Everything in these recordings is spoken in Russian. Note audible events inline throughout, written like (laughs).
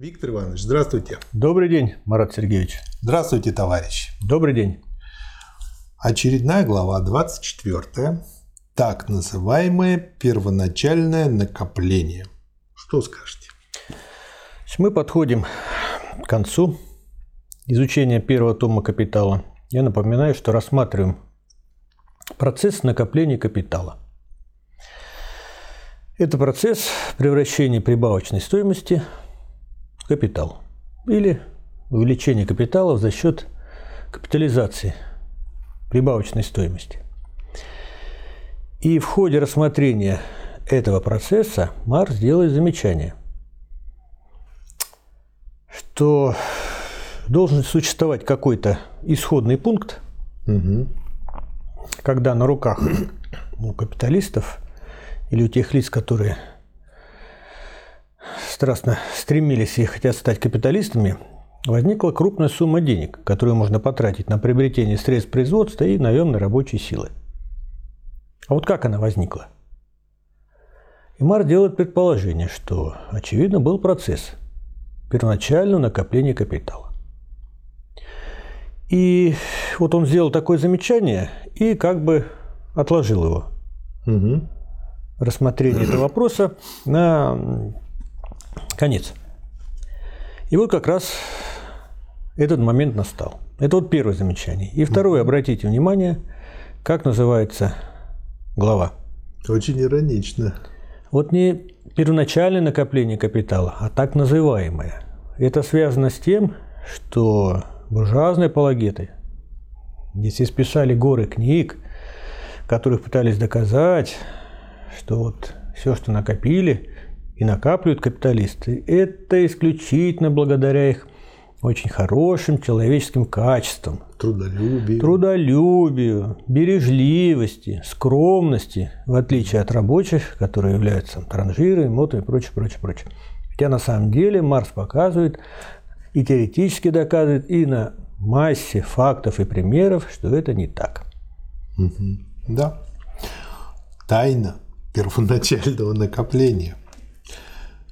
Виктор Иванович, здравствуйте. Добрый день, Марат Сергеевич. Здравствуйте, товарищ. Добрый день. Очередная глава 24. Так называемое первоначальное накопление. Что скажете? Мы подходим к концу изучения первого тома капитала. Я напоминаю, что рассматриваем процесс накопления капитала. Это процесс превращения прибавочной стоимости капитал или увеличения капитала за счет капитализации прибавочной стоимости. И в ходе рассмотрения этого процесса Маркс делает замечание, что должен существовать какой-то исходный пункт, угу. когда на руках у капиталистов или у тех лиц, которые страстно стремились и хотят стать капиталистами, возникла крупная сумма денег, которую можно потратить на приобретение средств производства и наемной рабочей силы. А вот как она возникла? И Мар делает предположение, что, очевидно, был процесс первоначального накопления капитала. И вот он сделал такое замечание и как бы отложил его. Угу рассмотрения этого вопроса на конец. И вот как раз этот момент настал. Это вот первое замечание. И второе, обратите внимание, как называется глава. Очень иронично. Вот не первоначальное накопление капитала, а так называемое. Это связано с тем, что буржуазные апологеты, здесь исписали горы книг, которых пытались доказать, что вот все, что накопили и накапливают капиталисты, это исключительно благодаря их очень хорошим человеческим качествам. Трудолюбию. Трудолюбию, бережливости, скромности, в отличие от рабочих, которые являются транжирами, мотами и прочее, прочее, прочее. Хотя на самом деле Марс показывает и теоретически доказывает, и на массе фактов и примеров, что это не так. Угу. Да. Тайна первоначального накопления.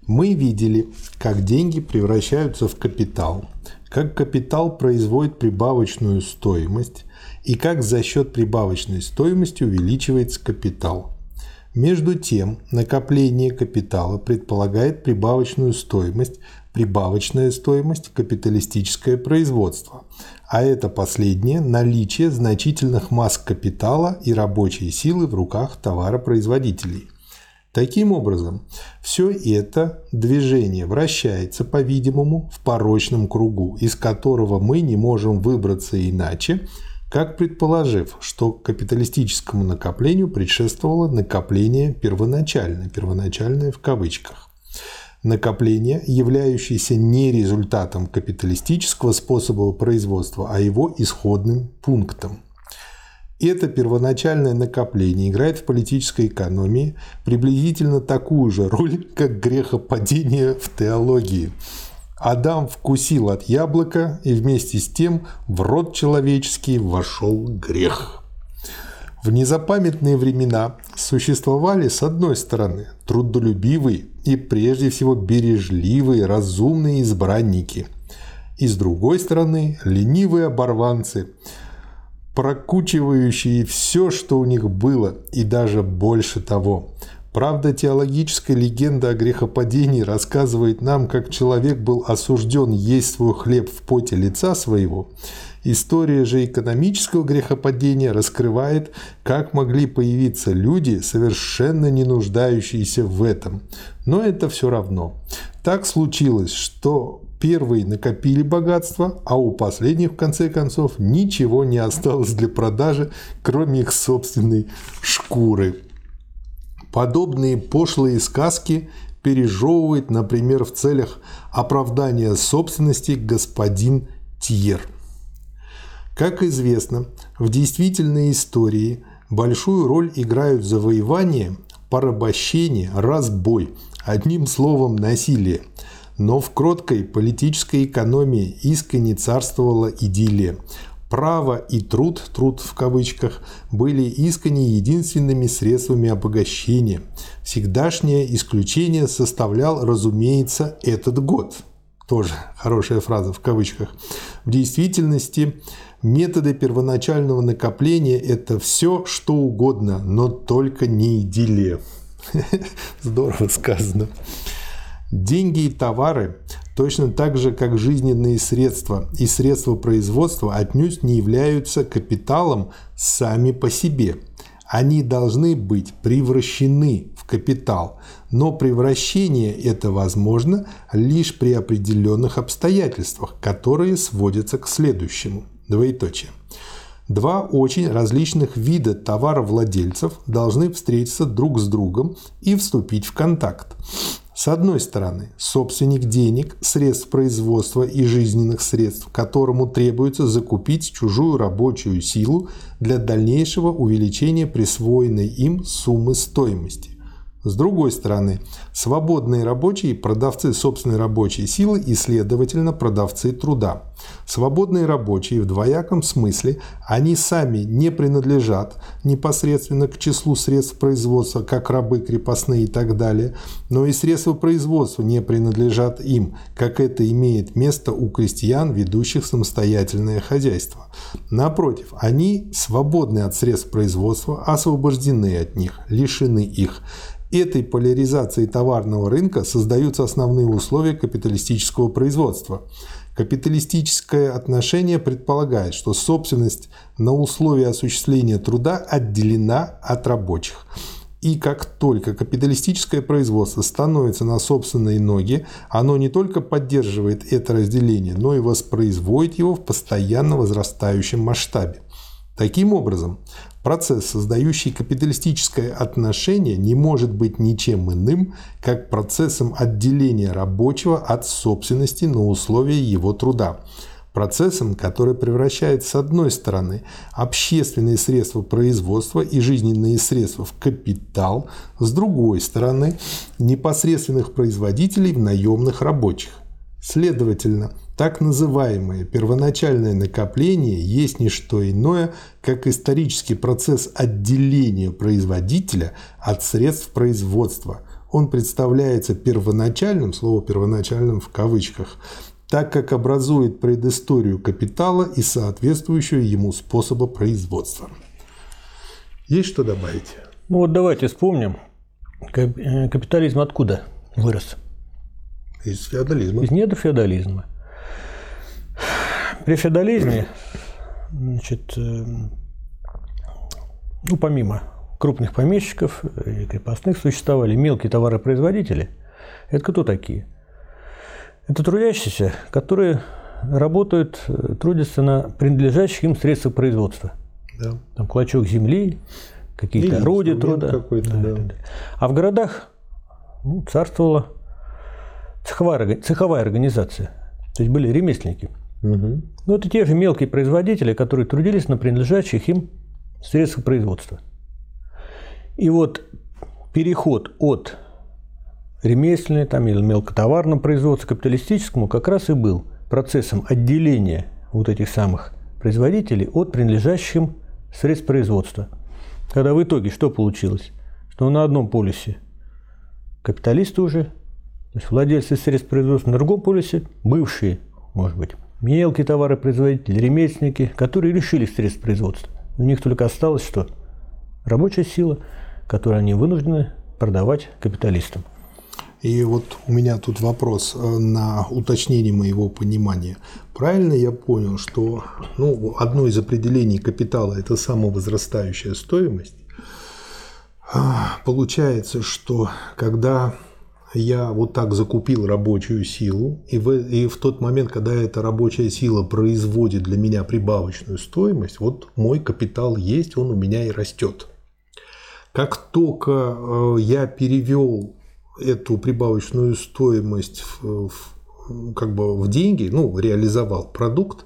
Мы видели, как деньги превращаются в капитал, как капитал производит прибавочную стоимость и как за счет прибавочной стоимости увеличивается капитал. Между тем, накопление капитала предполагает прибавочную стоимость, прибавочная стоимость – капиталистическое производство, а это последнее – наличие значительных масс капитала и рабочей силы в руках товаропроизводителей. Таким образом, все это движение вращается, по-видимому, в порочном кругу, из которого мы не можем выбраться иначе, как предположив, что капиталистическому накоплению предшествовало накопление первоначальное, первоначальное в кавычках накопление, являющееся не результатом капиталистического способа производства, а его исходным пунктом. Это первоначальное накопление играет в политической экономии приблизительно такую же роль, как грехопадение в теологии. Адам вкусил от яблока, и вместе с тем в рот человеческий вошел грех. В незапамятные времена существовали, с одной стороны, трудолюбивые и прежде всего бережливые, разумные избранники, и с другой стороны, ленивые оборванцы, прокучивающие все, что у них было, и даже больше того. Правда, теологическая легенда о грехопадении рассказывает нам, как человек был осужден есть свой хлеб в поте лица своего – История же экономического грехопадения раскрывает, как могли появиться люди, совершенно не нуждающиеся в этом. Но это все равно. Так случилось, что первые накопили богатство, а у последних, в конце концов, ничего не осталось для продажи, кроме их собственной шкуры. Подобные пошлые сказки пережевывает, например, в целях оправдания собственности господин Тьер. Как известно, в действительной истории большую роль играют завоевание, порабощение, разбой, одним словом насилие. Но в кроткой политической экономии искренне царствовала идиллия. Право и труд, труд в кавычках, были искренне единственными средствами обогащения. Всегдашнее исключение составлял, разумеется, этот год – тоже хорошая фраза в кавычках. В действительности методы первоначального накопления – это все, что угодно, но только не идиллия. (laughs) Здорово сказано. Деньги и товары, точно так же, как жизненные средства и средства производства, отнюдь не являются капиталом сами по себе. Они должны быть превращены в капитал, но превращение это возможно лишь при определенных обстоятельствах, которые сводятся к следующему. Двоеточие. Два очень различных вида товаровладельцев должны встретиться друг с другом и вступить в контакт. С одной стороны, собственник денег, средств производства и жизненных средств, которому требуется закупить чужую рабочую силу для дальнейшего увеличения присвоенной им суммы стоимости. С другой стороны, свободные рабочие – продавцы собственной рабочей силы и, следовательно, продавцы труда. Свободные рабочие в двояком смысле, они сами не принадлежат непосредственно к числу средств производства, как рабы крепостные и так далее, но и средства производства не принадлежат им, как это имеет место у крестьян, ведущих самостоятельное хозяйство. Напротив, они свободны от средств производства, освобождены от них, лишены их – этой поляризации товарного рынка создаются основные условия капиталистического производства. Капиталистическое отношение предполагает, что собственность на условия осуществления труда отделена от рабочих. И как только капиталистическое производство становится на собственные ноги, оно не только поддерживает это разделение, но и воспроизводит его в постоянно возрастающем масштабе. Таким образом, Процесс, создающий капиталистическое отношение, не может быть ничем иным, как процессом отделения рабочего от собственности на условия его труда. Процессом, который превращает с одной стороны общественные средства производства и жизненные средства в капитал, с другой стороны непосредственных производителей в наемных рабочих. Следовательно, так называемое первоначальное накопление есть не что иное, как исторический процесс отделения производителя от средств производства. Он представляется первоначальным, слово первоначальным в кавычках, так как образует предысторию капитала и соответствующего ему способа производства. Есть что добавить? Ну вот давайте вспомним, э, капитализм откуда вырос? Из феодализма. Из недр феодализма. При феодализме, значит, э, ну, помимо крупных помещиков и крепостных существовали мелкие товаропроизводители. Это кто такие? Это трудящиеся, которые работают, э, трудятся на принадлежащих им средствах производства. Да. Там клочок земли, какие-то орудия труда. Да, да. А в городах ну, царствовала цеховая, цеховая организация. То есть были ремесленники. Угу. Ну, это те же мелкие производители, которые трудились на принадлежащих им средствах производства. И вот переход от ремесленной там, или мелкотоварного производства к капиталистическому как раз и был процессом отделения вот этих самых производителей от принадлежащих им средств производства. Когда в итоге что получилось? Что на одном полюсе капиталисты уже то есть владельцы средств производства на другом полюсе, бывшие, может быть, мелкие товаропроизводители, ремесленники, которые решили средств производства. У них только осталось что? Рабочая сила, которую они вынуждены продавать капиталистам. И вот у меня тут вопрос э, на уточнение моего понимания. Правильно я понял, что ну, одно из определений капитала – это самовозрастающая стоимость? Получается, что когда я вот так закупил рабочую силу, и в, и в тот момент, когда эта рабочая сила производит для меня прибавочную стоимость, вот мой капитал есть, он у меня и растет. Как только э, я перевел эту прибавочную стоимость в, в, как бы в деньги, ну, реализовал продукт,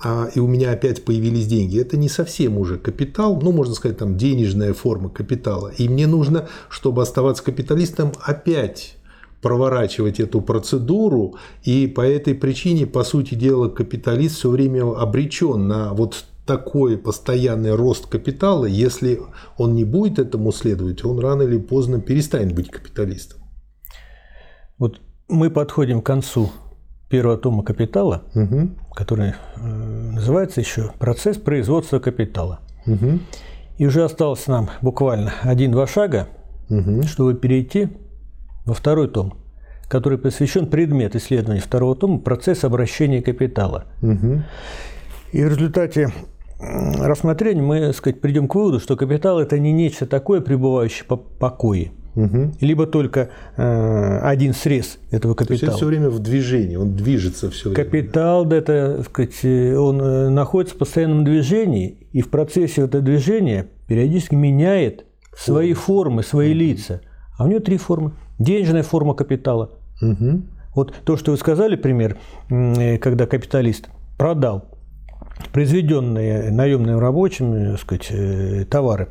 а, и у меня опять появились деньги, это не совсем уже капитал, ну, можно сказать, там, денежная форма капитала. И мне нужно, чтобы оставаться капиталистом, опять проворачивать эту процедуру, и по этой причине, по сути дела, капиталист все время обречен на вот такой постоянный рост капитала, если он не будет этому следовать, он рано или поздно перестанет быть капиталистом. Вот мы подходим к концу первого тома «Капитала», Угу. который э, называется еще «Процесс производства капитала». Угу. И уже осталось нам буквально один-два шага, Угу. чтобы перейти во второй том, который посвящен предмет исследования второго тома «Процесс обращения капитала». Угу. И в результате рассмотрения мы, так сказать, придем к выводу, что капитал – это не нечто такое, пребывающее по покое, Угу. либо только э, один срез этого То есть это капитала. все время в движении, он движется все время. Капитал, да, это, сказать, э, он э, находится в постоянном движении, и в процессе этого движения периодически меняет свои формы, свои лица. А у него три формы. Денежная форма капитала. Угу. Вот то, что вы сказали, пример, э, когда капиталист продал произведенные наемным рабочим э, так сказать, э, товары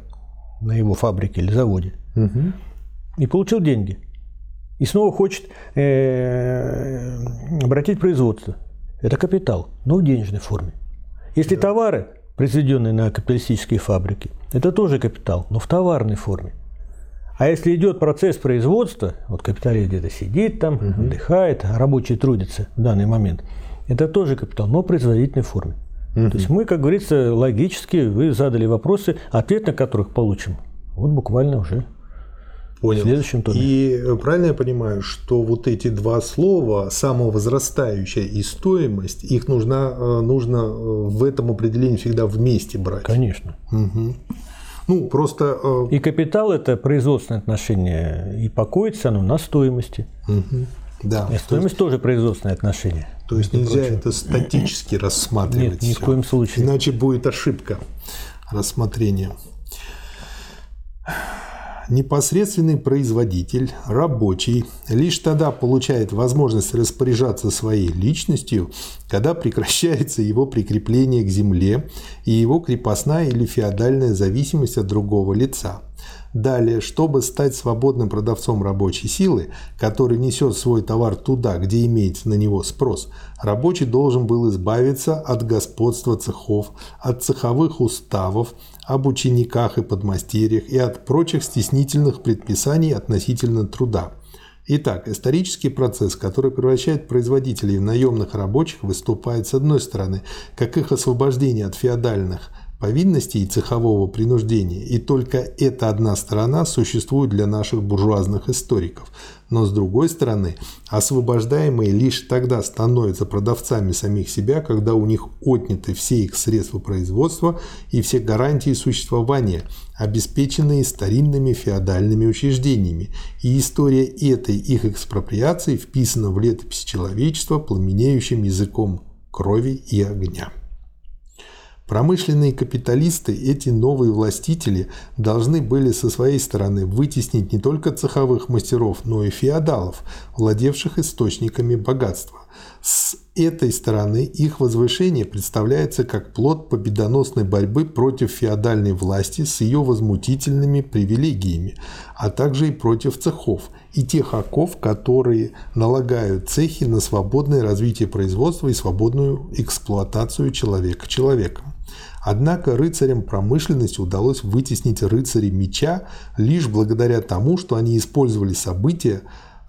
на его фабрике или заводе Угу. и получил деньги. И снова хочет э, обратить производство. Это капитал, но в денежной форме. Если товары, произведенные на капиталистической фабрике, это тоже капитал, но в товарной форме. А если идет процесс производства, вот капиталист где-то сидит там, отдыхает, а рабочий трудится в данный момент, это тоже капитал, но в производительной форме. То есть мы, как говорится, логически, вы задали вопросы, ответ на которых получим. Вот буквально уже Понял. В следующем томе. И э, правильно я понимаю, что вот эти два слова, самовозрастающая и стоимость, их нужно, э, нужно э, в этом определении всегда вместе брать. Конечно. Мгм. Ну, просто... э, И капитал – это производственное отношение, и покоится оно на стоимости. мгм. Да. И То есть, стоимость тоже производственное отношение. то есть нельзя это статически (clears throat) рассматривать. Нет, ни в коем случае. Иначе будет ошибка рассмотрения. Непосредственный производитель, рабочий, лишь тогда получает возможность распоряжаться своей личностью, когда прекращается его прикрепление к земле и его крепостная или феодальная зависимость от другого лица. Далее, чтобы стать свободным продавцом рабочей силы, который несет свой товар туда, где имеется на него спрос, рабочий должен был избавиться от господства цехов, от цеховых уставов, об учениках и подмастерьях и от прочих стеснительных предписаний относительно труда. Итак, исторический процесс, который превращает производителей в наемных рабочих, выступает с одной стороны, как их освобождение от феодальных повинностей и цехового принуждения, и только эта одна сторона существует для наших буржуазных историков. Но с другой стороны, освобождаемые лишь тогда становятся продавцами самих себя, когда у них отняты все их средства производства и все гарантии существования, обеспеченные старинными феодальными учреждениями, и история этой их экспроприации вписана в летопись человечества пламенеющим языком крови и огня. Промышленные капиталисты, эти новые властители, должны были со своей стороны вытеснить не только цеховых мастеров, но и феодалов, владевших источниками богатства. С этой стороны их возвышение представляется как плод победоносной борьбы против феодальной власти с ее возмутительными привилегиями, а также и против цехов и тех оков, которые налагают цехи на свободное развитие производства и свободную эксплуатацию человека человеком. Однако рыцарям промышленности удалось вытеснить рыцарей меча лишь благодаря тому, что они использовали события,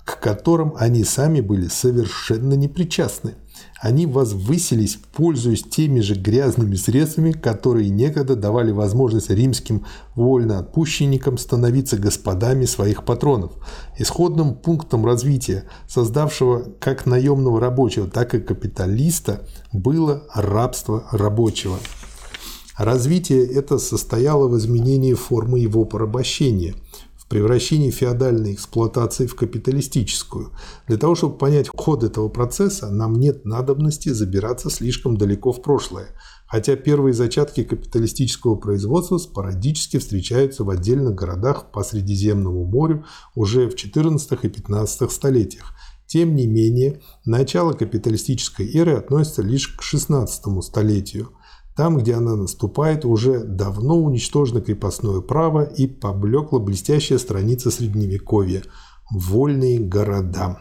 к которым они сами были совершенно непричастны. Они возвысились, пользуясь теми же грязными средствами, которые некогда давали возможность римским вольноотпущенникам становиться господами своих патронов. Исходным пунктом развития, создавшего как наемного рабочего, так и капиталиста, было рабство рабочего. Развитие это состояло в изменении формы его порабощения, в превращении феодальной эксплуатации в капиталистическую. Для того, чтобы понять ход этого процесса, нам нет надобности забираться слишком далеко в прошлое, хотя первые зачатки капиталистического производства спорадически встречаются в отдельных городах по Средиземному морю уже в XIV и XV столетиях. Тем не менее, начало капиталистической эры относится лишь к XVI столетию – там, где она наступает, уже давно уничтожено крепостное право и поблекла блестящая страница Средневековья – вольные города.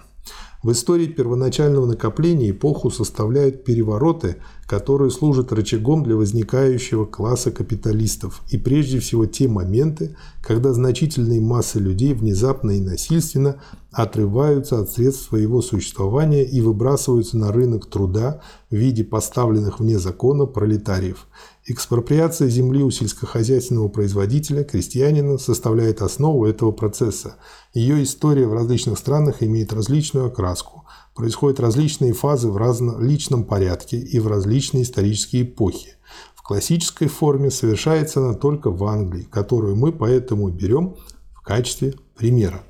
В истории первоначального накопления эпоху составляют перевороты, которые служат рычагом для возникающего класса капиталистов, и прежде всего те моменты, когда значительные массы людей внезапно и насильственно отрываются от средств своего существования и выбрасываются на рынок труда в виде поставленных вне закона пролетариев. Экспроприация земли у сельскохозяйственного производителя, крестьянина, составляет основу этого процесса. Ее история в различных странах имеет различную окраску. Происходят различные фазы в различном порядке и в различные исторические эпохи. В классической форме совершается она только в Англии, которую мы поэтому берем в качестве примера.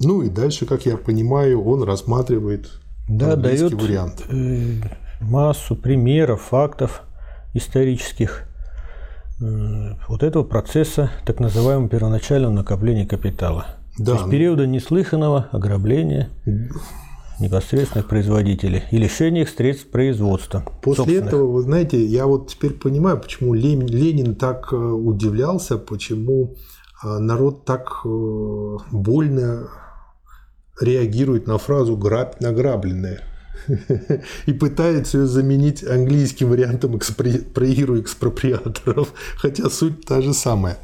Ну и дальше, как я понимаю, он рассматривает да, дает вариант. Э, массу примеров, фактов исторических э, вот этого процесса так называемого первоначального накопления капитала. Да. То есть периода неслыханного ограбления непосредственных производителей и лишения их средств производства. После этого, вы знаете, я вот теперь понимаю, почему Ленин так э, удивлялся, почему э, народ так больно реагирует на фразу «грабь награбленное» (laughs) и пытается ее заменить английским вариантом «проигру экспроприаторов», (laughs) хотя суть та же самая.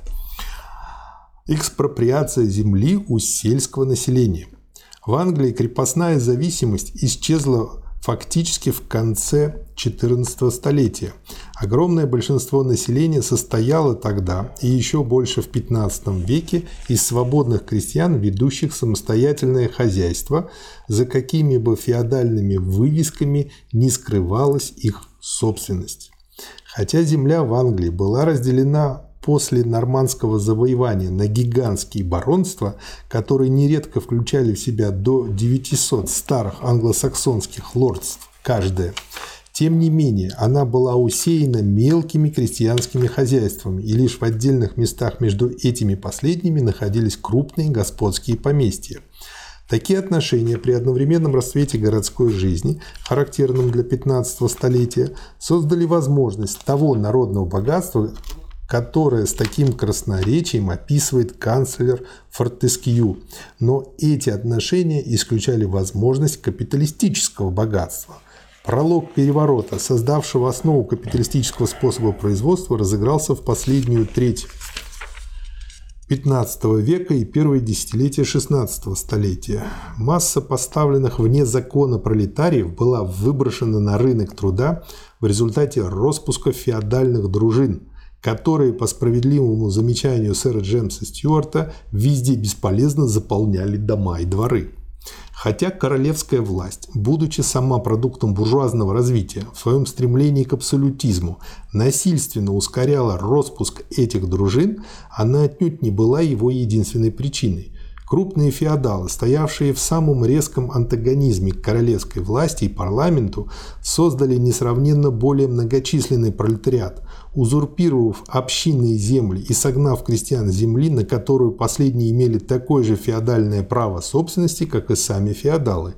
Экспроприация земли у сельского населения. В Англии крепостная зависимость исчезла фактически в конце XIV столетия. Огромное большинство населения состояло тогда и еще больше в XV веке из свободных крестьян, ведущих самостоятельное хозяйство, за какими бы феодальными вывесками не скрывалась их собственность. Хотя земля в Англии была разделена после нормандского завоевания на гигантские баронства, которые нередко включали в себя до 900 старых англосаксонских лордств каждое. Тем не менее, она была усеяна мелкими крестьянскими хозяйствами, и лишь в отдельных местах между этими последними находились крупные господские поместья. Такие отношения при одновременном расцвете городской жизни, характерном для 15 столетия, создали возможность того народного богатства, которое с таким красноречием описывает канцлер Фортескью. Но эти отношения исключали возможность капиталистического богатства. Пролог переворота, создавшего основу капиталистического способа производства, разыгрался в последнюю треть XV века и первые десятилетия XVI столетия. Масса поставленных вне закона пролетариев была выброшена на рынок труда в результате распуска феодальных дружин – которые, по справедливому замечанию сэра Джемса Стюарта, везде бесполезно заполняли дома и дворы. Хотя королевская власть, будучи сама продуктом буржуазного развития, в своем стремлении к абсолютизму насильственно ускоряла распуск этих дружин, она отнюдь не была его единственной причиной. Крупные феодалы, стоявшие в самом резком антагонизме к королевской власти и парламенту, создали несравненно более многочисленный пролетариат, узурпировав общинные земли и согнав крестьян земли, на которую последние имели такое же феодальное право собственности, как и сами феодалы.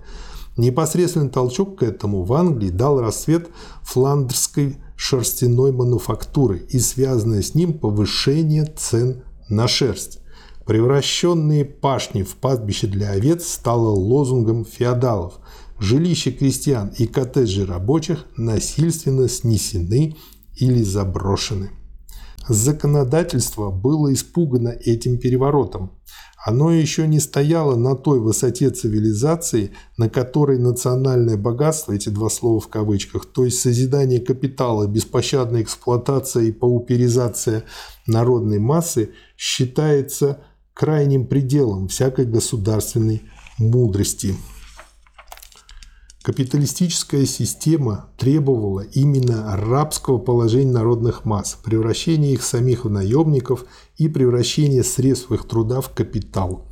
Непосредственный толчок к этому в Англии дал расцвет фландерской шерстяной мануфактуры и связанное с ним повышение цен на шерсть. Превращенные пашни в пастбище для овец стало лозунгом феодалов. Жилища крестьян и коттеджи рабочих насильственно снесены или заброшены. Законодательство было испугано этим переворотом. Оно еще не стояло на той высоте цивилизации, на которой национальное богатство, эти два слова в кавычках, то есть созидание капитала, беспощадная эксплуатация и пауперизация народной массы считается крайним пределом всякой государственной мудрости. Капиталистическая система требовала именно рабского положения народных масс, превращения их самих в наемников и превращения средств их труда в капитал.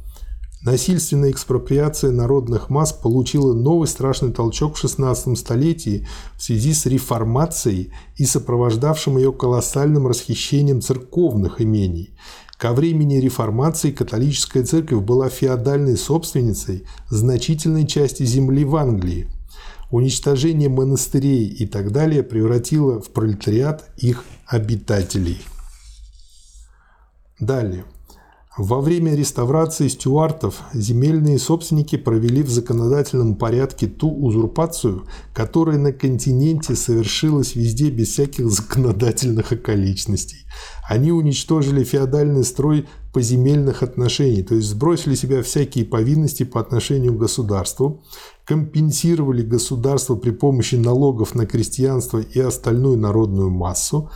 Насильственная экспроприация народных масс получила новый страшный толчок в XVI столетии в связи с реформацией и сопровождавшим ее колоссальным расхищением церковных имений. Ко времени реформации католическая церковь была феодальной собственницей значительной части земли в Англии – уничтожение монастырей и так далее превратило в пролетариат их обитателей. Далее. Во время реставрации стюартов земельные собственники провели в законодательном порядке ту узурпацию, которая на континенте совершилась везде без всяких законодательных околичностей. Они уничтожили феодальный строй поземельных отношений, то есть сбросили себя всякие повинности по отношению к государству, компенсировали государство при помощи налогов на крестьянство и остальную народную массу,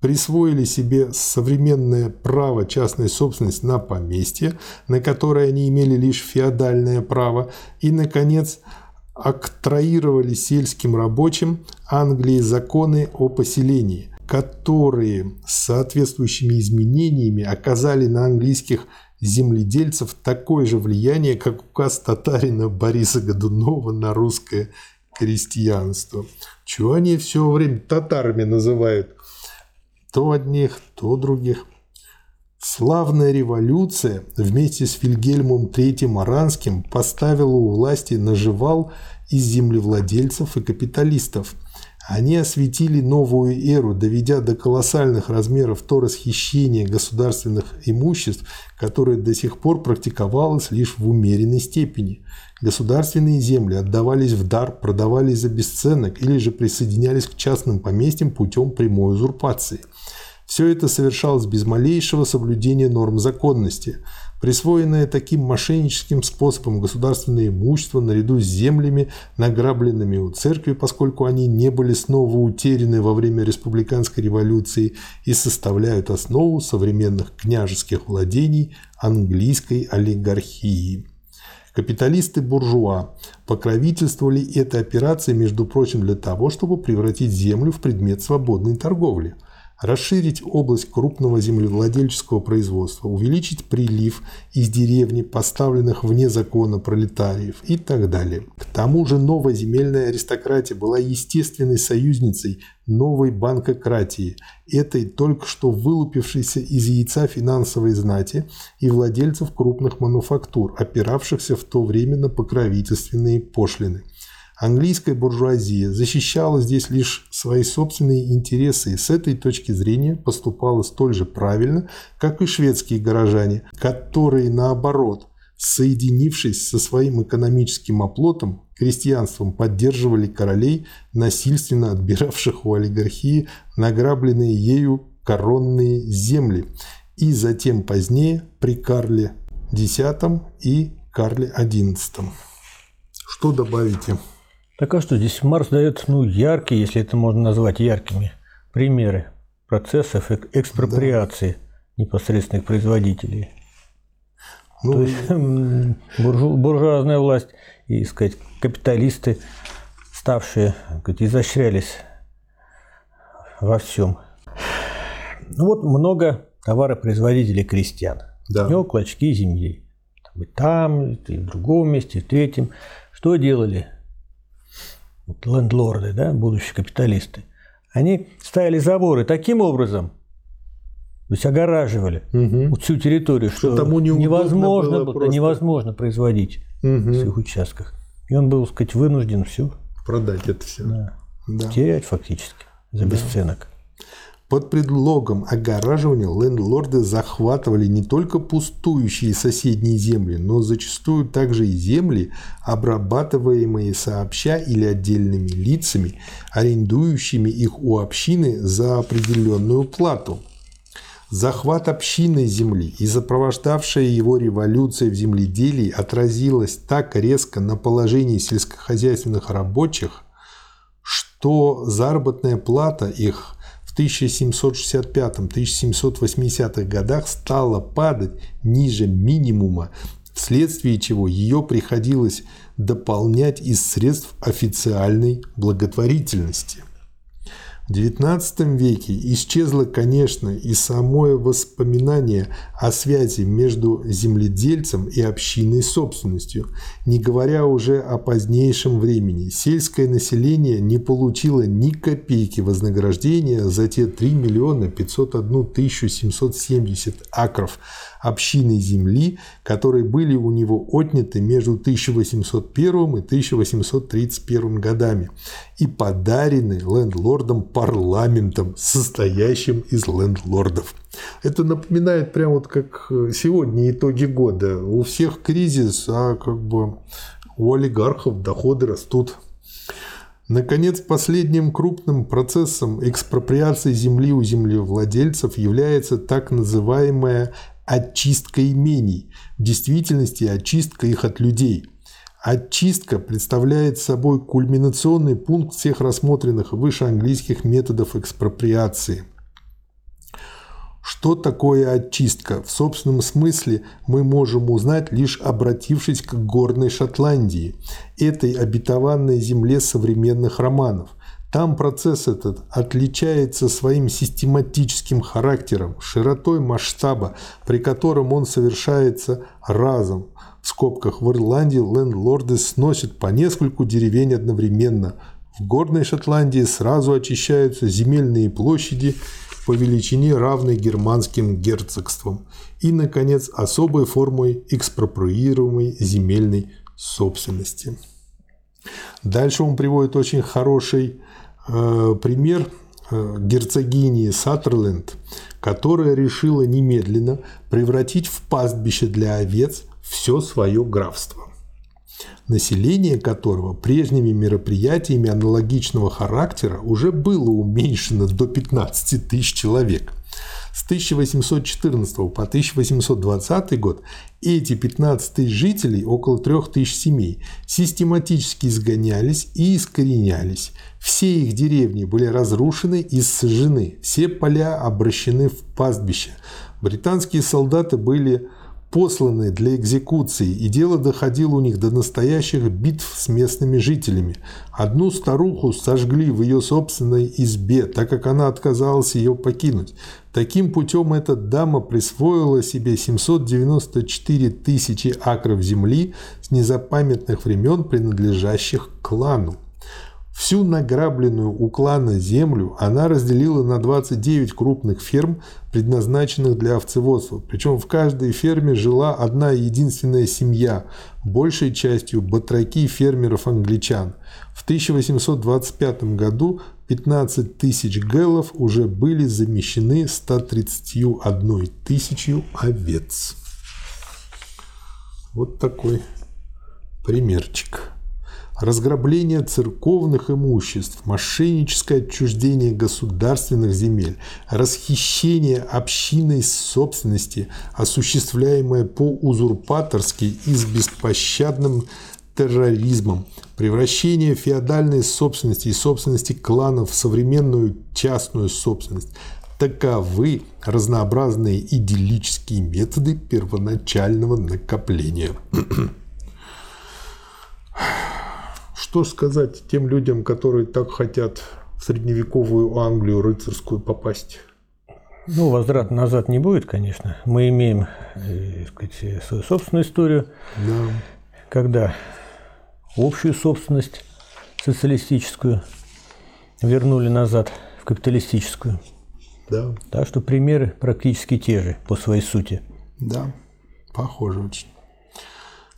присвоили себе современное право частной собственности на поместье, на которое они имели лишь феодальное право, и, наконец, октроировали сельским рабочим Англии законы о поселении, которые с соответствующими изменениями оказали на английских земледельцев такое же влияние, как указ татарина Бориса Годунова на русское крестьянство. Чего они все время татарами называют? То одних, то других. Славная революция вместе с Вильгельмом III Аранским поставила у власти наживал из землевладельцев и капиталистов – они осветили новую эру, доведя до колоссальных размеров то расхищение государственных имуществ, которое до сих пор практиковалось лишь в умеренной степени. Государственные земли отдавались в дар, продавались за бесценок или же присоединялись к частным поместьям путем прямой узурпации. Все это совершалось без малейшего соблюдения норм законности – Присвоенное таким мошенническим способом государственное имущество наряду с землями, награбленными у церкви, поскольку они не были снова утеряны во время республиканской революции и составляют основу современных княжеских владений английской олигархии. Капиталисты-буржуа покровительствовали этой операции, между прочим, для того, чтобы превратить землю в предмет свободной торговли – расширить область крупного землевладельческого производства, увеличить прилив из деревни, поставленных вне закона пролетариев и так далее. К тому же новая земельная аристократия была естественной союзницей новой банкократии, этой только что вылупившейся из яйца финансовой знати и владельцев крупных мануфактур, опиравшихся в то время на покровительственные пошлины – Английская буржуазия защищала здесь лишь свои собственные интересы и с этой точки зрения поступала столь же правильно, как и шведские горожане, которые наоборот, соединившись со своим экономическим оплотом, крестьянством поддерживали королей, насильственно отбиравших у олигархии награбленные ею коронные земли, и затем позднее при Карле X и Карле XI. Что добавите? Так а что, здесь Марс дает ну, яркие, если это можно назвать яркими, примеры процессов экспроприации да. непосредственных производителей. Ну, То есть буржу, буржуазная власть и, сказать, капиталисты, ставшие, сказать, изощрялись во всем. Ну вот много товаропроизводителей крестьян. Да. У него клочки земли. Там, и там, и в другом месте, и в третьем. Что делали? Вот лендлорды, да, будущие капиталисты, они ставили заборы таким образом, то есть огораживали угу. всю территорию, что, что тому невозможно, было просто... невозможно производить угу. в своих участках. И он был, так сказать, вынужден все продать это все. Да. Да. Терять фактически за да. бесценок. Под предлогом огораживания лендлорды захватывали не только пустующие соседние земли, но зачастую также и земли, обрабатываемые сообща или отдельными лицами, арендующими их у общины за определенную плату. Захват общины земли и сопровождавшая его революция в земледелии отразилась так резко на положении сельскохозяйственных рабочих, что заработная плата их – 1765-1780-х годах стала падать ниже минимума, вследствие чего ее приходилось дополнять из средств официальной благотворительности. XIX веке исчезло, конечно, и самое воспоминание о связи между земледельцем и общинной собственностью, не говоря уже о позднейшем времени. Сельское население не получило ни копейки вознаграждения за те 3 миллиона 501 тысячу 770 акров общины земли, которые были у него отняты между 1801 и 1831 годами и подарены лендлордам парламентом, состоящим из лендлордов. Это напоминает прямо вот как сегодня итоги года. У всех кризис, а как бы у олигархов доходы растут. Наконец, последним крупным процессом экспроприации земли у землевладельцев является так называемая очистка имений, в действительности очистка их от людей. Очистка представляет собой кульминационный пункт всех рассмотренных выше английских методов экспроприации – что такое очистка? В собственном смысле мы можем узнать, лишь обратившись к горной Шотландии, этой обетованной земле современных романов. Там процесс этот отличается своим систематическим характером, широтой масштаба, при котором он совершается разом. В скобках в Ирландии лендлорды сносят по нескольку деревень одновременно. В горной Шотландии сразу очищаются земельные площади по величине равной германским герцогствам и, наконец, особой формой экспроприируемой земельной собственности. Дальше он приводит очень хороший пример э, герцогини Саттерленд, которая решила немедленно превратить в пастбище для овец все свое графство население которого прежними мероприятиями аналогичного характера уже было уменьшено до 15 тысяч человек. С 1814 по 1820 год эти 15 тысяч жителей, около 3 тысяч семей, систематически изгонялись и искоренялись. Все их деревни были разрушены и сожжены, все поля обращены в пастбища. Британские солдаты были посланы для экзекуции, и дело доходило у них до настоящих битв с местными жителями. Одну старуху сожгли в ее собственной избе, так как она отказалась ее покинуть. Таким путем эта дама присвоила себе 794 тысячи акров земли с незапамятных времен, принадлежащих клану. Всю награбленную у клана землю она разделила на 29 крупных ферм, предназначенных для овцеводства. Причем в каждой ферме жила одна единственная семья, большей частью батраки фермеров-англичан. В 1825 году 15 тысяч гэллов уже были замещены 131 тысячью овец. Вот такой примерчик разграбление церковных имуществ, мошенническое отчуждение государственных земель, расхищение общинной собственности, осуществляемое по-узурпаторски и с беспощадным терроризмом, превращение феодальной собственности и собственности кланов в современную частную собственность. Таковы разнообразные идиллические методы первоначального накопления. Что сказать тем людям, которые так хотят в средневековую Англию рыцарскую попасть? Ну, возврат назад не будет, конечно. Мы имеем э, сказать, свою собственную историю, да. когда общую собственность социалистическую вернули назад в капиталистическую. Да. Так что примеры практически те же по своей сути. Да, похоже очень.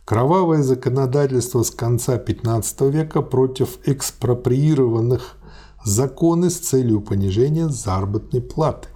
Кровавое законодательство с конца XV века против экспроприированных законы с целью понижения заработной платы.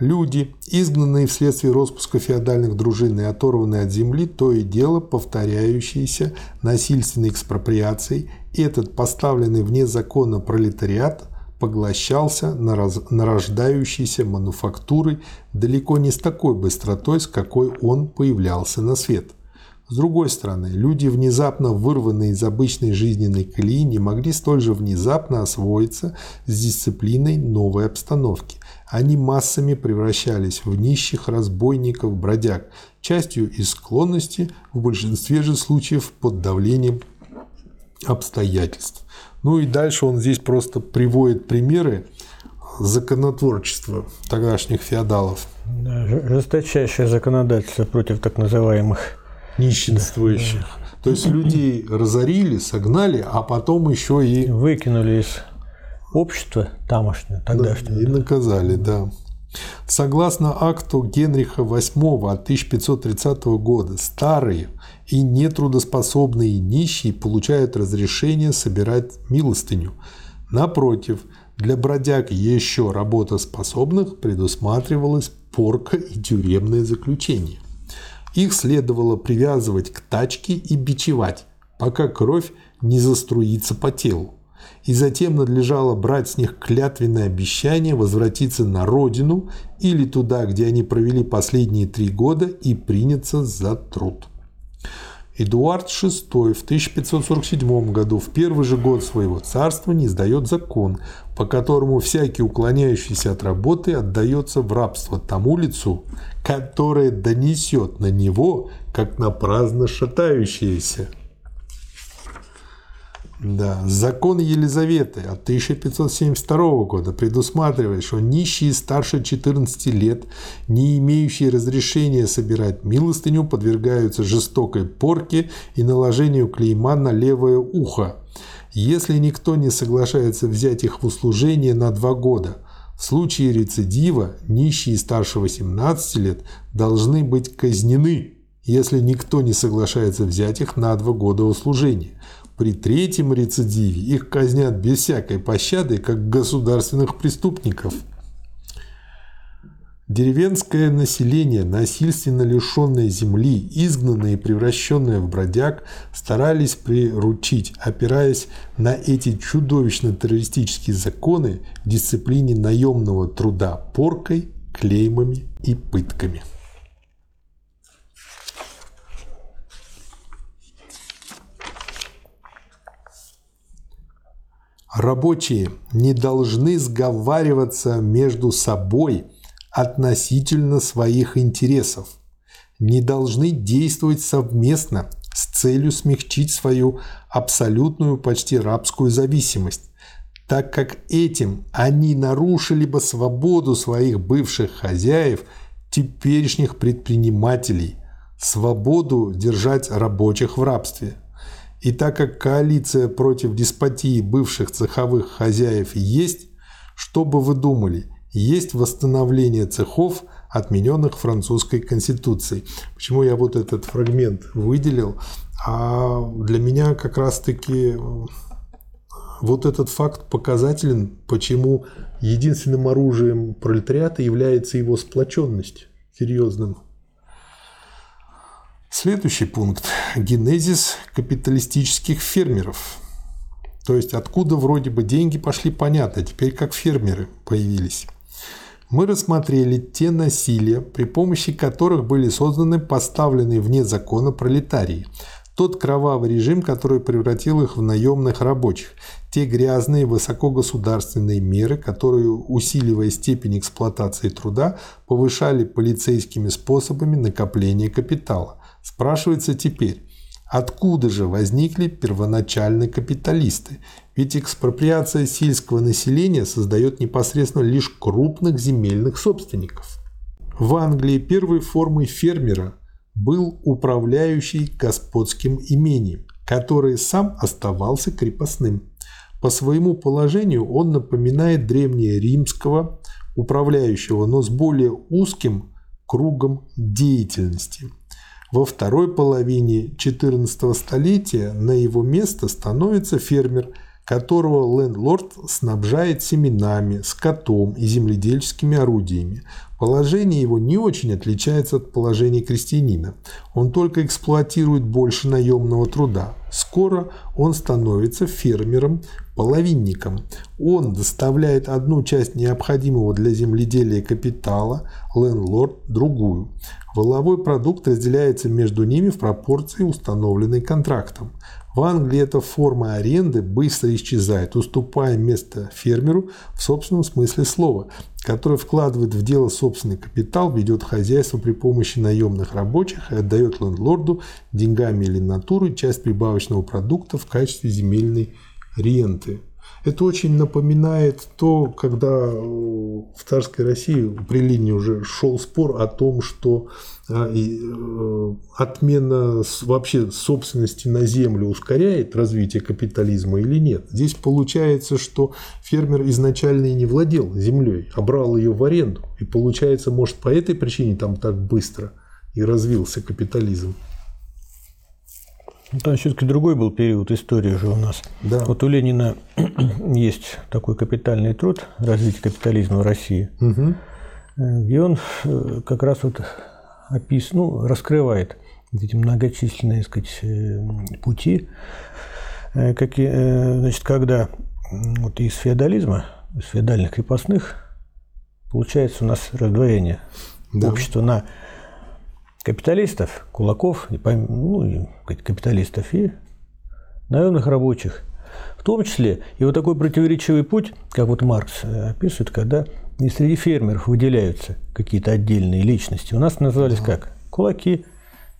Люди, изгнанные вследствие распуска феодальных дружин и оторванные от земли, то и дело повторяющиеся насильственной экспроприацией, этот поставленный вне закона пролетариат поглощался нарождающейся мануфактурой далеко не с такой быстротой, с какой он появлялся на свет – с другой стороны, люди, внезапно вырванные из обычной жизненной колеи, не могли столь же внезапно освоиться с дисциплиной новой обстановки. Они массами превращались в нищих разбойников, бродяг, частью из склонности, в большинстве же случаев под давлением обстоятельств. Ну и дальше он здесь просто приводит примеры законотворчества тогдашних феодалов. Да, жесточайшее законодательство против так называемых нищенствующих. То есть людей разорили, согнали, а потом еще и... Выкинули из общества тамошнего, тогдашнего. Да, и наказали, да. Согласно акту Генриха VIII от 1530 года, старые и нетрудоспособные нищие получают разрешение собирать милостыню. Напротив, Для бродяг еще работоспособных предусматривалась порка и тюремное заключение. Их следовало привязывать к тачке и бичевать, пока кровь не заструится по телу. И затем надлежало брать с них клятвенное обещание возвратиться на родину или туда, где они провели последние три года и приняться за труд. Эдуард VI в 1547 году, в первый же год своего царствования, издает закон, по которому всякий уклоняющийся от работы отдается в рабство тому лицу, которое донесет на него, как на праздно шатающееся. Да, закон Елизаветы от 1572 года предусматривает, что нищие старше 14 лет, не имеющие разрешения собирать милостыню, подвергаются жестокой порке и наложению клейма на левое ухо, если никто не соглашается взять их в услужение на два года. В случае рецидива нищие старше 18 лет должны быть казнены, если никто не соглашается взять их на два года услужения. При третьем рецидиве их казнят без всякой пощады, как государственных преступников. Деревенское население, насильственно лишенное земли, изгнанное и превращенное в бродяг, старались приручить, опираясь на эти чудовищно террористические законы, дисциплине наемного труда поркой, клеймами и пытками. Рабочие не должны сговариваться между собой относительно своих интересов, не должны действовать совместно с целью смягчить свою абсолютную почти рабскую зависимость, так как этим они нарушили бы свободу своих бывших хозяев, теперешних предпринимателей, свободу держать рабочих в рабстве – и так как коалиция против деспотии бывших цеховых хозяев есть, что бы вы думали, есть восстановление цехов, отмененных французской конституцией. Почему я вот этот фрагмент выделил? А для меня как раз-таки вот этот факт показателен, почему единственным оружием пролетариата является его сплоченность серьезным. Следующий пункт – генезис капиталистических фермеров. То есть откуда вроде бы деньги пошли, понятно, теперь как фермеры появились. Мы рассмотрели те насилия, при помощи которых были созданы поставленные вне закона пролетарии. Тот кровавый режим, который превратил их в наемных рабочих. Те грязные высокогосударственные меры, которые, усиливая степень эксплуатации труда, повышали полицейскими способами накопление капитала. Спрашивается теперь, откуда же возникли первоначальные капиталисты? Ведь экспроприация сельского населения создает непосредственно лишь крупных земельных собственников. В Англии первой формой фермера был управляющий господским имением, который сам оставался крепостным. По своему положению он напоминает древнеримского управляющего, но с более узким кругом деятельности – во второй половине XIV столетия на его место становится фермер, которого лендлорд снабжает семенами, скотом и земледельческими орудиями. Положение его не очень отличается от положения крестьянина. Он только эксплуатирует больше наемного труда. Скоро он становится фермером, половинником. Он доставляет одну часть необходимого для земледелия капитала, лендлорд – другую. Воловой продукт разделяется между ними в пропорции, установленной контрактом. В Англии эта форма аренды быстро исчезает, уступая место фермеру в собственном смысле слова, который вкладывает в дело собственный капитал, ведет хозяйство при помощи наемных рабочих и отдает лендлорду деньгами или натурой часть прибавочного продукта в качестве земельной ренты. Это очень напоминает то, когда в царской России при линии уже шел спор о том, что а, э, отмена вообще собственности на землю ускоряет развитие капитализма или нет. Здесь получается, что фермер изначально и не владел землей, а брал ее в аренду. И получается, может, по этой причине там так быстро и развился капитализм. Ну, там все-таки другой был период истории же у нас. Да. Вот у Ленина (clears throat) есть такой капитальный труд «Развитие капитализма в России», Угу. где он э, как раз вот опис, ну, раскрывает эти многочисленные, так сказать, э, пути, э, э, значит, когда вот из феодализма, из феодальных крепостных, получается у нас раздвоение Да. общества на капиталистов, кулаков, и, ну, и капиталистов и наемных рабочих. В том числе и вот такой противоречивый путь, как вот Маркс э, описывает, когда и среди фермеров выделяются какие-то отдельные личности. У нас назывались как? Кулаки,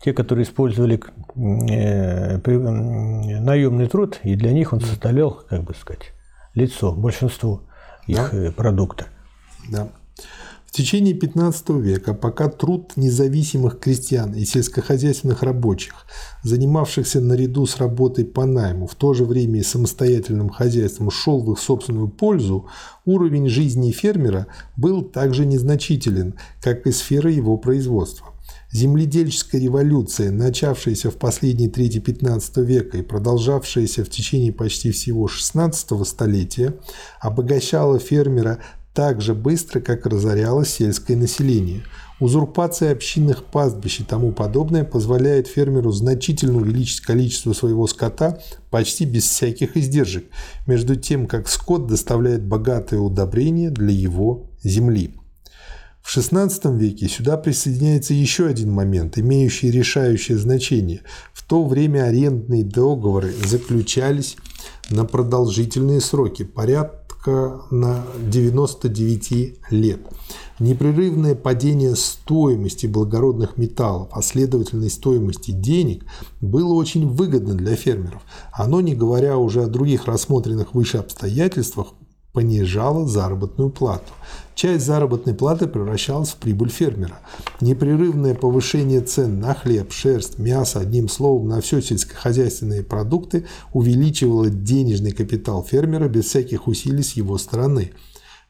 те, которые использовали э, при- наемный труд, и для них он составлял, как бы сказать, лицо, большинство их Да. э, продукта. Да. В течение 15 века, пока труд независимых крестьян и сельскохозяйственных рабочих, занимавшихся наряду с работой по найму, в то же время и самостоятельным хозяйством, шел в их собственную пользу, уровень жизни фермера был также незначителен, как и сфера его производства. Земледельческая революция, начавшаяся в последней трети 15 века и продолжавшаяся в течение почти всего 16 столетия, обогащала фермера так же быстро, как разорялось сельское население. Узурпация общинных пастбищ и тому подобное позволяет фермеру значительно увеличить количество своего скота почти без всяких издержек, между тем как скот доставляет богатое удобрение для его земли. В XVI веке сюда присоединяется еще один момент, имеющий решающее значение. В то время арендные договоры заключались на продолжительные сроки, порядка на 99 лет. Непрерывное падение стоимости благородных металлов, а следовательно стоимости денег, было очень выгодно для фермеров. Оно, не говоря уже о других рассмотренных выше обстоятельствах, понижало заработную плату. Часть заработной платы превращалась в прибыль фермера. Непрерывное повышение цен на хлеб, шерсть, мясо, одним словом, на все сельскохозяйственные продукты увеличивало денежный капитал фермера без всяких усилий с его стороны.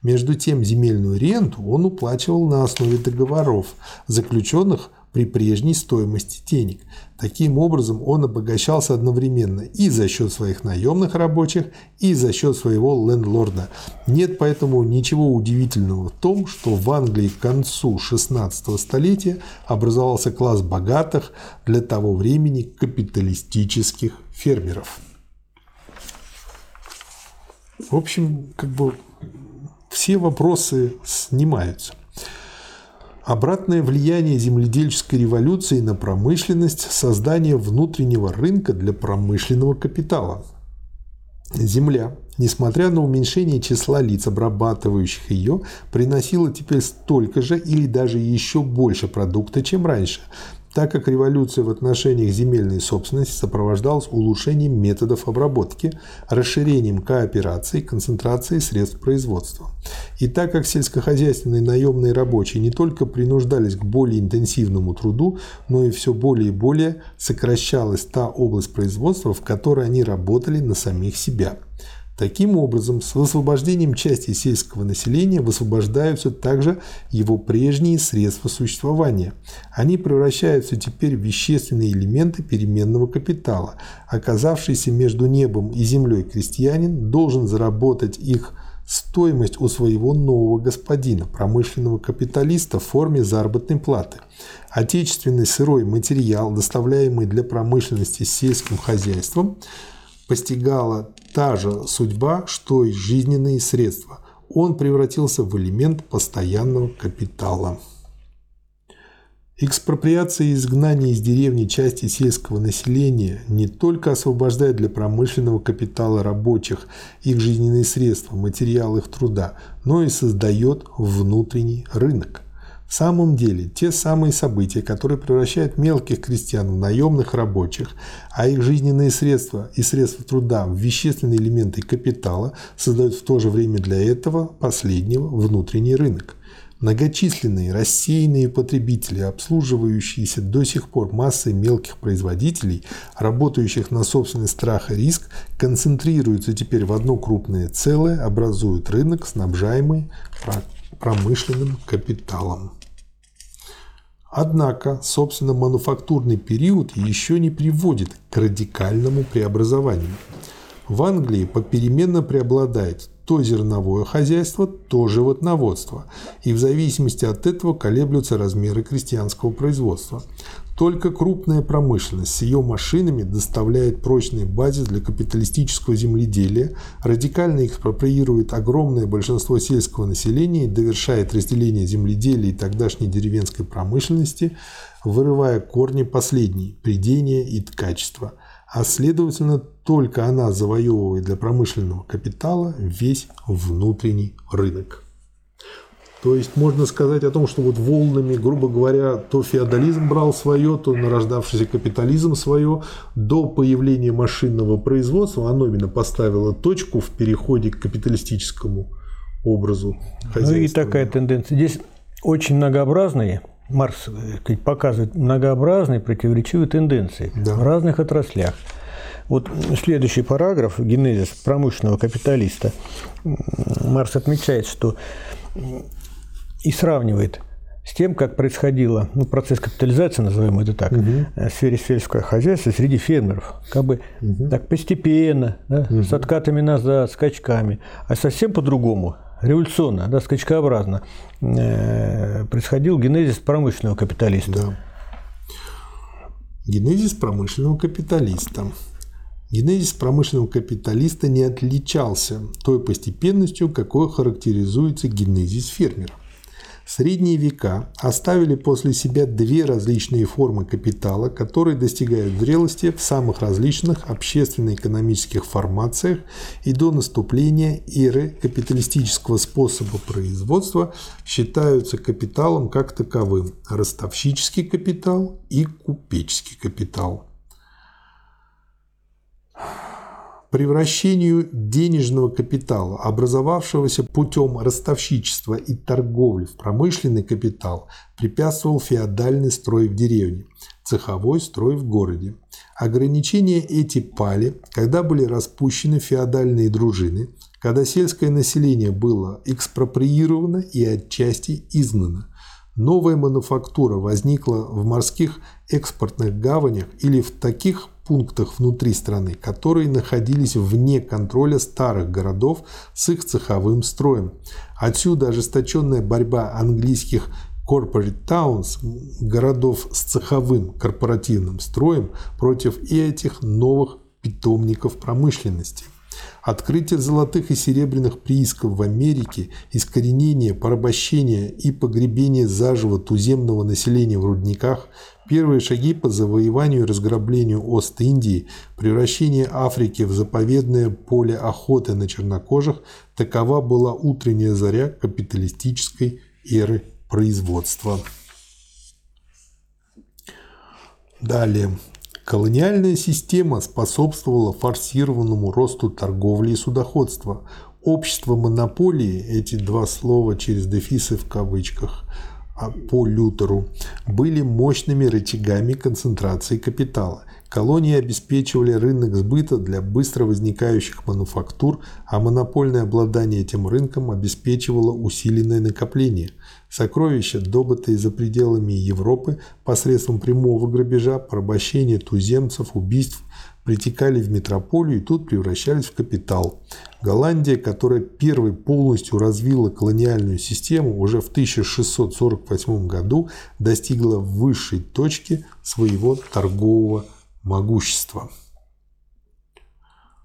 Между тем, земельную ренту он уплачивал на основе договоров, заключенных при прежней стоимости денег. Таким образом, он обогащался одновременно и за счет своих наемных рабочих, и за счет своего лендлорда. Нет поэтому ничего удивительного в том, что в Англии к концу 16 столетия образовался класс богатых для того времени капиталистических фермеров. В общем, как бы все вопросы снимаются. Обратное влияние земледельческой революции на промышленность – создание внутреннего рынка для промышленного капитала. Земля, несмотря на уменьшение числа лиц, обрабатывающих ее, приносила теперь столько же или даже еще больше продукта, чем раньше, так как революция в отношениях земельной собственности сопровождалась улучшением методов обработки, расширением кооперации, концентрацией средств производства. И так как сельскохозяйственные наемные рабочие не только принуждались к более интенсивному труду, но и все более и более сокращалась та область производства, в которой они работали на самих себя. Таким образом, с высвобождением части сельского населения высвобождаются также его прежние средства существования. Они превращаются теперь в вещественные элементы переменного капитала. Оказавшийся между небом и землей крестьянин должен заработать их стоимость у своего нового господина, промышленного капиталиста в форме заработной платы. Отечественный сырой материал, доставляемый для промышленности сельским хозяйством, постигала та же судьба, что и жизненные средства. Он превратился в элемент постоянного капитала. Экспроприация и изгнание из деревни части сельского населения не только освобождает для промышленного капитала рабочих их жизненные средства, материал их труда, но и создает внутренний рынок. В самом деле, те самые события, которые превращают мелких крестьян в наемных рабочих, а их жизненные средства и средства труда в вещественные элементы капитала, создают в то же время для этого последнего внутренний рынок. Многочисленные рассеянные потребители, обслуживающиеся до сих пор массой мелких производителей, работающих на собственный страх и риск, концентрируются теперь в одно крупное целое, образуют рынок, снабжаемый промышленным капиталом. Однако, собственно, мануфактурный период еще не приводит к радикальному преобразованию. В Англии попеременно преобладает то зерновое хозяйство, то животноводство, и в зависимости от этого колеблются размеры крестьянского производства. Только крупная промышленность с ее машинами доставляет прочный базис для капиталистического земледелия, радикально экспроприирует огромное большинство сельского населения и довершает разделение земледелия и тогдашней деревенской промышленности, вырывая корни последней – придения и качества. А следовательно, только она завоевывает для промышленного капитала весь внутренний рынок. То есть можно сказать о том, что вот волнами, грубо говоря, то феодализм брал свое, то нарождавшийся капитализм свое. До появления машинного производства оно именно поставило точку в переходе к капиталистическому образу хозяйства. Ну и такая тенденция. Здесь очень многообразные, Маркс э, показывает многообразные противоречивые тенденции да. в разных отраслях. Вот следующий параграф, генезис промышленного капиталиста, Маркс отмечает, что и сравнивает с тем, как происходило ну, процесс капитализации, назовем это так, угу. в сфере сельского хозяйства среди фермеров. Как бы угу. так постепенно, да, угу. с откатами назад, скачками. А совсем по-другому, революционно, да, скачкообразно э, происходил генезис промышленного капиталиста. Да. Генезис промышленного капиталиста. Генезис промышленного капиталиста не отличался той постепенностью, какой характеризуется генезис фермера. Средние века оставили после себя две различные формы капитала, которые достигают зрелости в самых различных общественно-экономических формациях и до наступления эры капиталистического способа производства считаются капиталом как таковым – ростовщический капитал и купеческий капитал. Превращению денежного капитала, образовавшегося путем ростовщичества и торговли в промышленный капитал, препятствовал феодальный строй в деревне, цеховой строй в городе. Ограничения эти пали, когда были распущены феодальные дружины, когда сельское население было экспроприировано и отчасти изгнано. Новая мануфактура возникла в морских экспортных гаванях или в таких пунктах внутри страны, которые находились вне контроля старых городов с их цеховым строем. Отсюда ожесточенная борьба английских corporate towns, городов с цеховым корпоративным строем против и этих новых питомников промышленности. Открытие золотых и серебряных приисков в Америке, искоренение, порабощение и погребение заживо туземного населения в рудниках – Первые шаги по завоеванию и разграблению Ост-Индии, превращение Африки в заповедное поле охоты на чернокожих – такова была утренняя заря капиталистической эры производства. Далее. Колониальная система способствовала форсированному росту торговли и судоходства. Общество монополии, эти два слова через дефисы в кавычках – по Лютеру были мощными рычагами концентрации капитала. Колонии обеспечивали рынок сбыта для быстро возникающих мануфактур, а монопольное обладание этим рынком обеспечивало усиленное накопление. Сокровища, добытые за пределами Европы посредством прямого грабежа, порабощения туземцев, убийств, притекали в метрополию и тут превращались в капитал. Голландия, которая первой полностью развила колониальную систему, уже в 1648 году достигла высшей точки своего торгового могущества.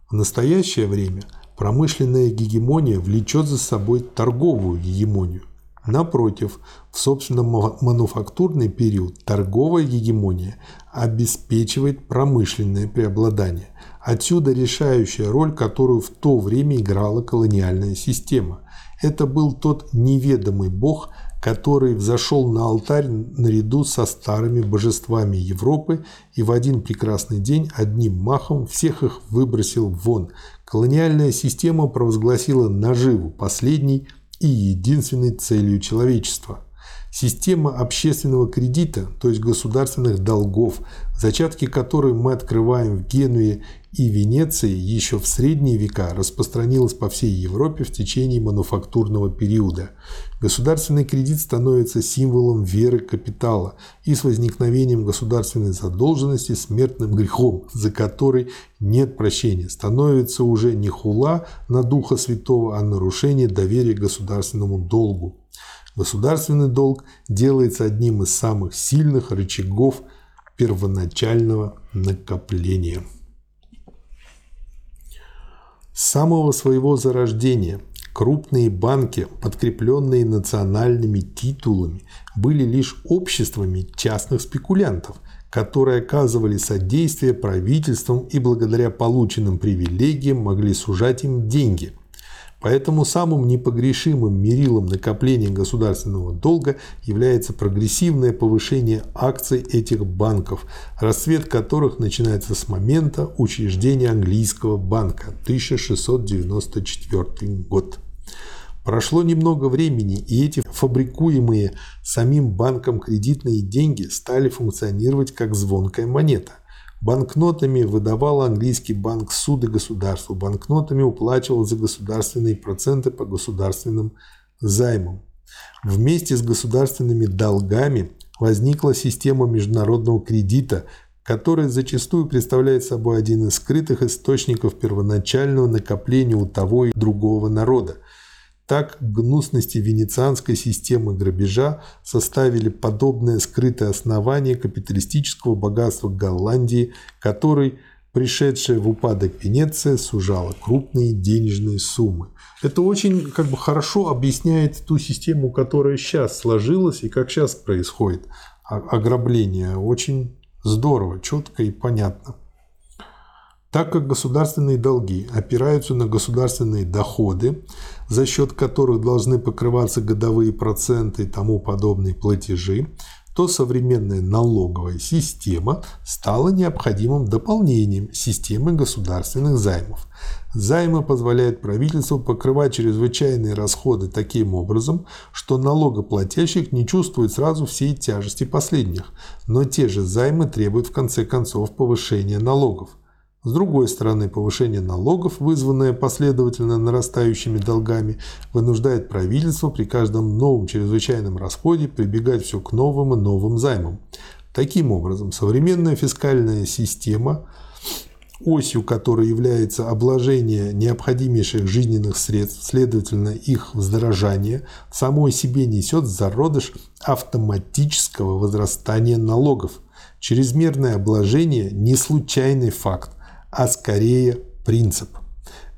В настоящее время промышленная гегемония влечет за собой торговую гегемонию. Напротив, в собственном мануфактурный период торговая гегемония обеспечивает промышленное преобладание. Отсюда решающая роль, которую в то время играла колониальная система. Это был тот неведомый бог, который взошел на алтарь наряду со старыми божествами Европы и в один прекрасный день одним махом всех их выбросил вон. Колониальная система провозгласила наживу последней и единственной целью человечества. Система общественного кредита, то есть государственных долгов, зачатки которой мы открываем в Генуе и Венеции еще в средние века, распространилась по всей Европе в течение мануфактурного периода. Государственный кредит становится символом веры капитала и с возникновением государственной задолженности смертным грехом, за который нет прощения, становится уже не хула на Духа Святого, а нарушение доверия государственному долгу. Государственный долг делается одним из самых сильных рычагов первоначального накопления. С самого своего зарождения крупные банки, подкрепленные национальными титулами, были лишь обществами частных спекулянтов, которые оказывали содействие правительствам и благодаря полученным привилегиям могли сужать им деньги, Поэтому самым непогрешимым мерилом накопления государственного долга является прогрессивное повышение акций этих банков, расцвет которых начинается с момента учреждения английского банка 1694 год. Прошло немного времени, и эти фабрикуемые самим банком кредитные деньги стали функционировать как звонкая монета. Банкнотами выдавал английский банк суды государству, банкнотами уплачивал за государственные проценты по государственным займам. Вместе с государственными долгами возникла система международного кредита, которая зачастую представляет собой один из скрытых источников первоначального накопления у того и другого народа – так гнусности венецианской системы грабежа составили подобное скрытое основание капиталистического богатства Голландии, которой пришедшая в упадок Венеция сужала крупные денежные суммы. Это очень как бы хорошо объясняет ту систему, которая сейчас сложилась и как сейчас происходит ограбление. Очень здорово, четко и понятно. Так как государственные долги опираются на государственные доходы, за счет которых должны покрываться годовые проценты и тому подобные платежи, то современная налоговая система стала необходимым дополнением системы государственных займов. Займы позволяют правительству покрывать чрезвычайные расходы таким образом, что налогоплательщик не чувствует сразу всей тяжести последних, но те же займы требуют в конце концов повышения налогов. С другой стороны, повышение налогов, вызванное последовательно нарастающими долгами, вынуждает правительство при каждом новом чрезвычайном расходе прибегать все к новым и новым займам. Таким образом, современная фискальная система, осью которой является обложение необходимейших жизненных средств, следовательно, их вздорожание, самой себе несет зародыш автоматического возрастания налогов. Чрезмерное обложение – не случайный факт, а скорее принцип.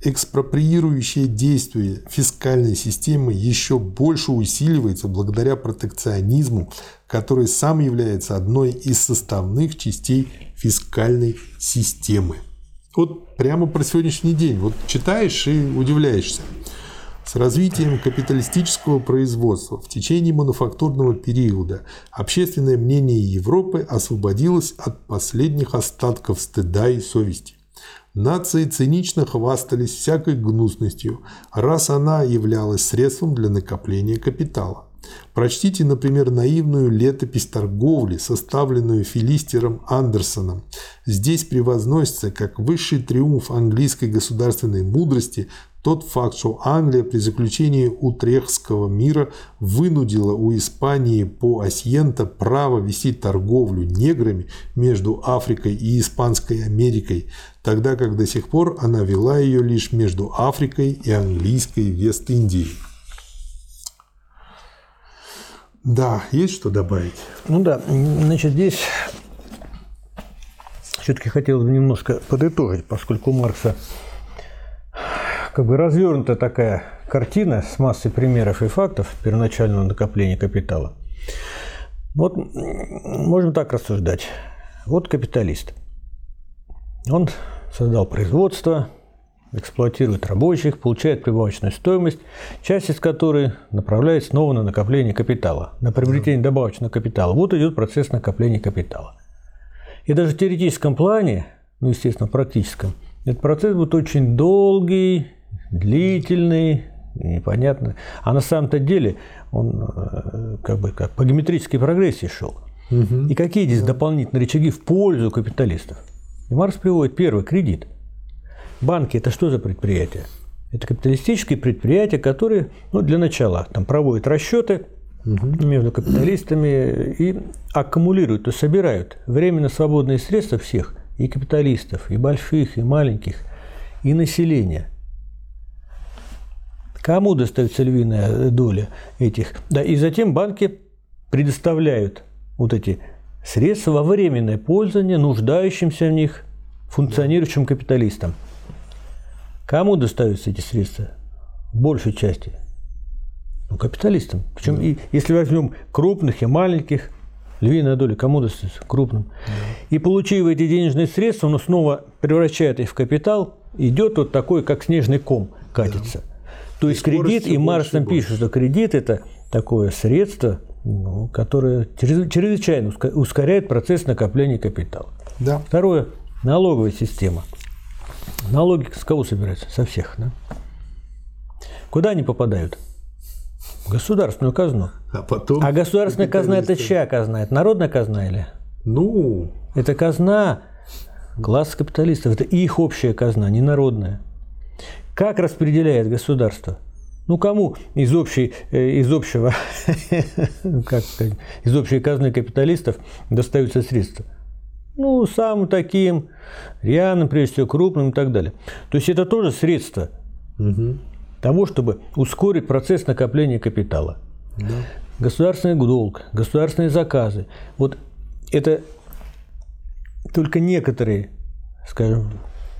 Экспроприирующее действие фискальной системы еще больше усиливается благодаря протекционизму, который сам является одной из составных частей фискальной системы. Вот прямо про сегодняшний день. Вот читаешь и удивляешься. С развитием капиталистического производства в течение мануфактурного периода общественное мнение Европы освободилось от последних остатков стыда и совести. Нации цинично хвастались всякой гнусностью, раз она являлась средством для накопления капитала. Прочтите, например, наивную летопись торговли, составленную филистером Андерсоном. Здесь превозносится как высший триумф английской государственной мудрости тот факт, что Англия при заключении Утрехского мира вынудила у Испании по Асьента право вести торговлю неграми между Африкой и Испанской Америкой, тогда как до сих пор она вела ее лишь между Африкой и английской Вест-Индией. Да, есть что добавить? Ну да, значит, здесь все-таки хотелось бы немножко подытожить, поскольку у Маркса как бы развернута такая картина с массой примеров и фактов первоначального накопления капитала. Вот можем так рассуждать. Вот капиталист. Он создал производство, эксплуатирует рабочих, получает прибавочную стоимость, часть из которой направляет снова на накопление капитала, на приобретение добавочного капитала. Вот идет процесс накопления капитала. И даже в теоретическом плане, ну, естественно, в практическом, этот процесс будет очень долгий, длительный, непонятно. А на самом-то деле он э, как бы как по геометрической прогрессии шел. Угу. И какие здесь дополнительные рычаги в пользу капиталистов? И Маркс приводит первый кредит. Банки – это что за предприятия? Это капиталистические предприятия, которые, ну, для начала, там проводят расчеты угу. между капиталистами и аккумулируют, то есть собирают временно свободные средства всех, и капиталистов, и больших, и маленьких, и населения. Кому достается львиная доля этих? Да, и затем банки предоставляют вот эти средства во временное пользование нуждающимся в них функционирующим капиталистам. Кому достаются эти средства? В большей части. Ну, капиталистам. Причем, да. и, если возьмем крупных и маленьких, львиная доля кому достается? Крупным. Да. И получив эти денежные средства, он снова превращает их в капитал, идет вот такой, как снежный ком, катится. Да. То есть кредит, и Марс нам пишет, что кредит – это такое средство, ну, которое чрезвычайно ускоряет процесс накопления капитала. Да. Второе – налоговая система. Налоги с кого собираются? Со всех. Да? Куда они попадают? В государственную казну. А потом... А государственная казна – это чья казна? Это народная казна или? Ну... Это казна класса капиталистов. Это их общая казна, не народная. Как распределяет государство? Ну, кому из, общей, э, из общего, (laughs) как сказать, из общей казны капиталистов достаются средства? Ну, самым таким, рьяным, прежде всего, крупным и так далее. То есть это тоже средство угу. того, чтобы ускорить процесс накопления капитала. Да. Государственный долг, государственные заказы. Вот это только некоторые, скажем,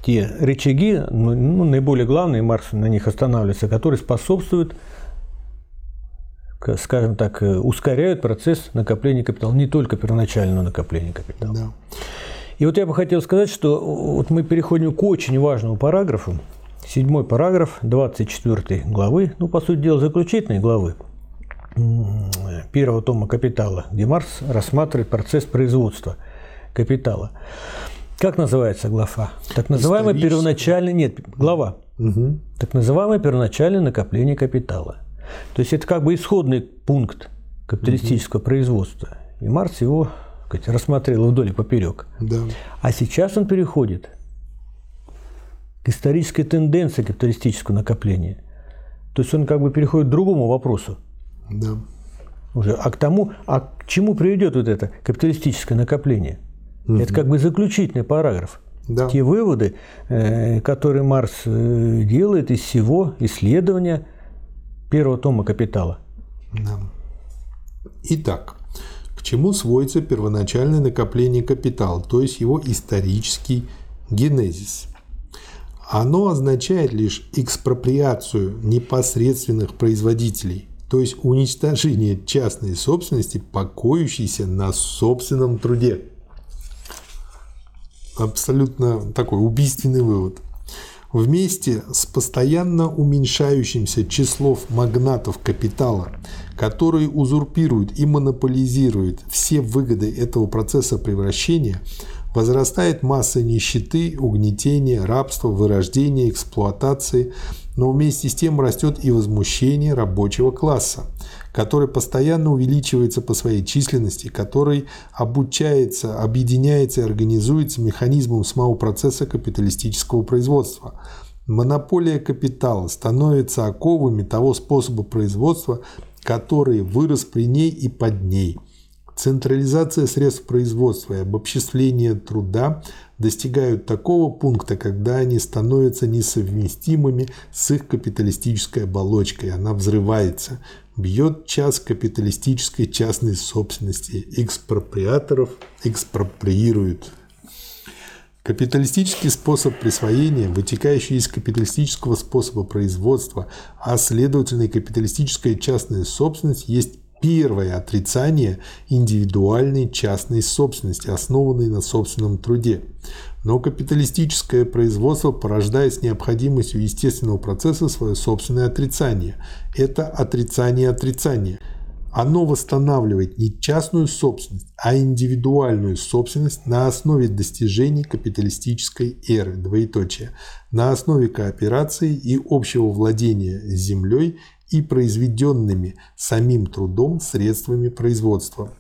те рычаги, ну, ну, наиболее главные, Маркс на них останавливается, которые способствуют, скажем так, э, ускоряют процесс накопления капитала, не только первоначального накопления капитала. Да. И вот я бы хотел сказать, что вот мы переходим к очень важному параграфу, седьмой параграф 24 главы, ну, по сути дела, заключительной главы первого тома «Капитала», где Маркс рассматривает процесс производства капитала. Как называется глава? Так называемое первоначальное... Нет, глава. Угу. Так называемое первоначальное накопление капитала. То есть это как бы исходный пункт капиталистического угу. производства. И Маркс его сказать, рассмотрел вдоль и поперек. Да. А сейчас он переходит к исторической тенденции капиталистического накопления. То есть он как бы переходит к другому вопросу. Да. Уже, а к тому, а к чему приведет вот это капиталистическое накопление – Угу. Это как бы заключительный параграф. Да. Те выводы, э, которые Марс э, делает из всего исследования первого тома «Капитала». Да. Итак, к чему сводится первоначальное накопление капитала, то есть его исторический генезис? Оно означает лишь экспроприацию непосредственных производителей, то есть уничтожение частной собственности, покоящейся на собственном труде абсолютно такой убийственный вывод. Вместе с постоянно уменьшающимся числом магнатов капитала, которые узурпируют и монополизируют все выгоды этого процесса превращения, возрастает масса нищеты, угнетения, рабства, вырождения, эксплуатации, но вместе с тем растет и возмущение рабочего класса, который постоянно увеличивается по своей численности, который обучается, объединяется и организуется механизмом самого процесса капиталистического производства. Монополия капитала становится оковами того способа производства, который вырос при ней и под ней – Централизация средств производства и обобществление труда достигают такого пункта, когда они становятся несовместимыми с их капиталистической оболочкой. Она взрывается, бьет час капиталистической частной собственности. Экспроприаторов экспроприируют. Капиталистический способ присвоения, вытекающий из капиталистического способа производства, а следовательно и капиталистическая частная собственность, есть Первое – отрицание индивидуальной частной собственности, основанной на собственном труде. Но капиталистическое производство порождает с необходимостью естественного процесса свое собственное отрицание. Это отрицание отрицания. Оно восстанавливает не частную собственность, а индивидуальную собственность на основе достижений капиталистической эры, двоеточие, на основе кооперации и общего владения землей и произведенными самим трудом средствами производства.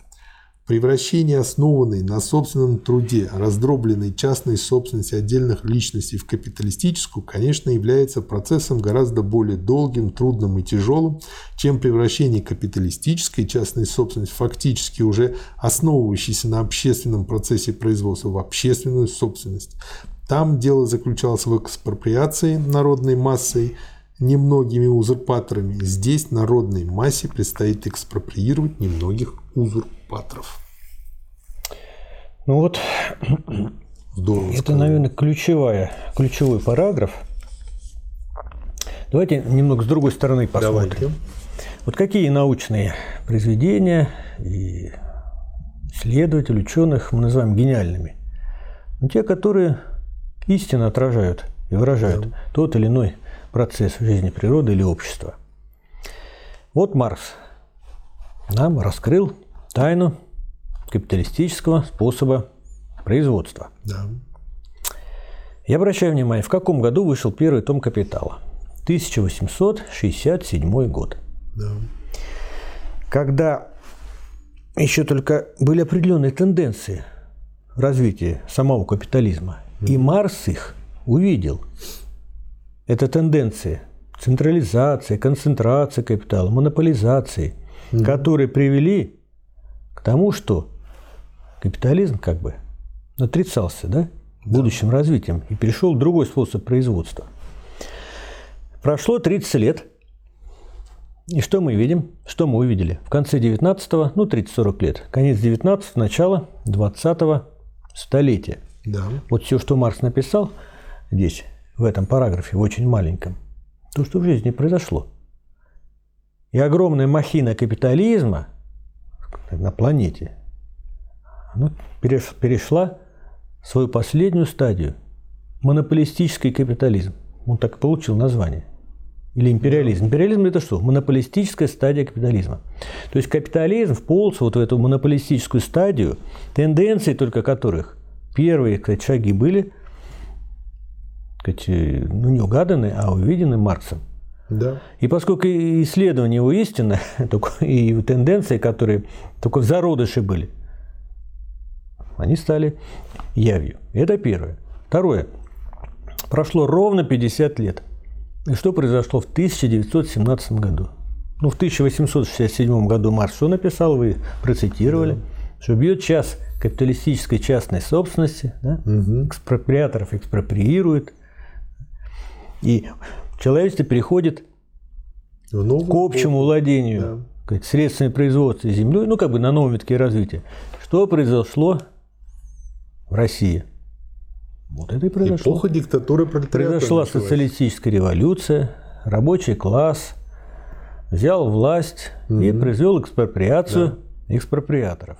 Превращение основанной на собственном труде раздробленной частной собственности отдельных личностей в капиталистическую, конечно, является процессом гораздо более долгим, трудным и тяжелым, чем превращение капиталистической частной собственности, фактически уже основывающейся на общественном процессе производства, в общественную собственность. Там дело заключалось в экспроприации народной массой, немногими узурпаторами. Здесь народной массе предстоит экспроприировать немногих узурпаторов. Ну вот, Здорово это, наверное, ключевая, ключевой параграф. Давайте немного с другой стороны посмотрим. Давайте. Вот какие научные произведения и исследователей, ученых мы называем гениальными? Ну, те, которые истинно отражают и выражают Да. тот или иной процесс в жизни природы или общества. Вот Маркс нам раскрыл тайну капиталистического способа производства. Да. Я обращаю внимание, в каком году вышел первый том «Капитала»? 1867 год. Да. когда еще только были определенные тенденции развития самого капитализма. И Марс их увидел. Это тенденции централизации, концентрации капитала, монополизации, которые привели к тому, что капитализм как бы отрицался да, будущим развитием и перешел в другой способ производства. Прошло 30 лет, и что мы видим? Что мы увидели? В конце 19-го, ну 30-40 лет, конец 19-го, начало 20-го столетия. Да. Вот все, что Маркс написал здесь, в этом параграфе, в очень маленьком, то, что в жизни произошло. И огромная махина капитализма на планете, она переш- перешла в свою последнюю стадию. Монополистический капитализм. Он так и получил название. Или империализм. Империализм это что? Монополистическая стадия капитализма. То есть капитализм вполз вот в эту монополистическую стадию, тенденции только которых первые кстати, шаги были сказать, э, ну, не угаданы, а увидены Марксом. Да. И поскольку исследование его истины, (laughs) и тенденции, которые только в зародыше были, они стали явью. Это первое. Второе. Прошло ровно 50 лет. И что произошло в 1917 году? Ну, в 1867 году Маркс что написал, вы процитировали, что бьет час капиталистической частной собственности, да? Мгм. экспроприаторов экспроприирует, и человечество переходит В новую к общему эпоху. владению Да. сказать, средствами производства землей, ну, как бы на новом витке развития. Что произошло в России? Вот это и произошло. Эпоха диктатуры пролетариата. Произошла началась. социалистическая революция, рабочий класс взял власть и произвел экспроприацию экспроприаторов.